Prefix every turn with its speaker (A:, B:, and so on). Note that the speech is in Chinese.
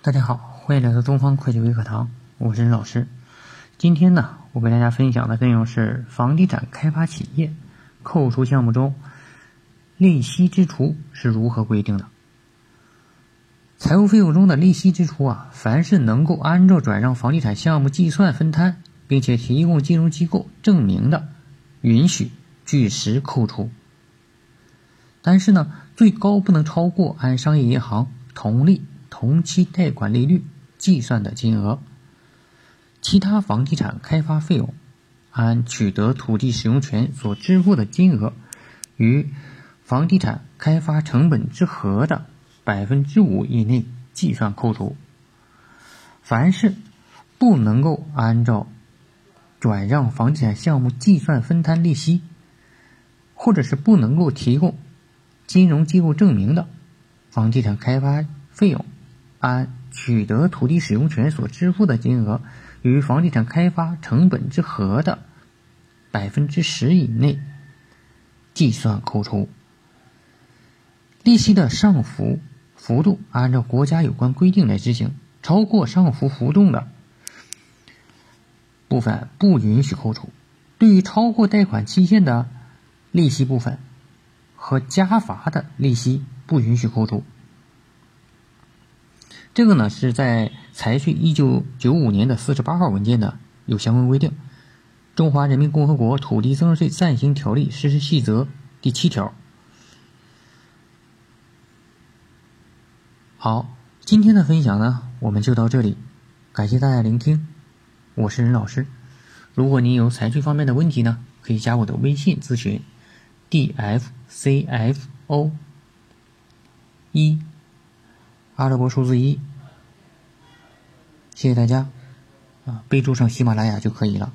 A: 大家好，欢迎来到东方会计微课堂，我是任老师。今天呢，我给大家分享的内容是房地产开发企业扣除项目中利息支出是如何规定的。财务费用中的利息支出啊，凡是能够按照转让房地产项目计算分摊，并且提供金融机构证明的，允许据实扣除。但是呢，最高不能超过按商业银行同利同期贷款利率计算的金额。其他房地产开发费用，按取得土地使用权所支付的金额与房地产开发成本之和的百分之五以内计算扣除。凡是不能够按照转让房地产项目计算分摊利息，或者是不能够提供金融机构证明的房地产开发费用，按取得土地使用权所支付的金额。与房地产开发成本之和的百分之十以内计算扣除。利息的上浮幅度按照国家有关规定来执行，超过上浮浮动的部分不允许扣除。对于超过贷款期限的利息部分和加罚的利息不允许扣除。这个呢是在财税一九九五年的四十八号文件呢有相关规定，《中华人民共和国土地增值税暂行条例实施细则》第七条。好，今天的分享呢我们就到这里，感谢大家聆听，我是任老师。如果您有财税方面的问题呢，可以加我的微信咨询，dfcfo 一。阿拉伯数字一，谢谢大家，啊，备注上喜马拉雅就可以了。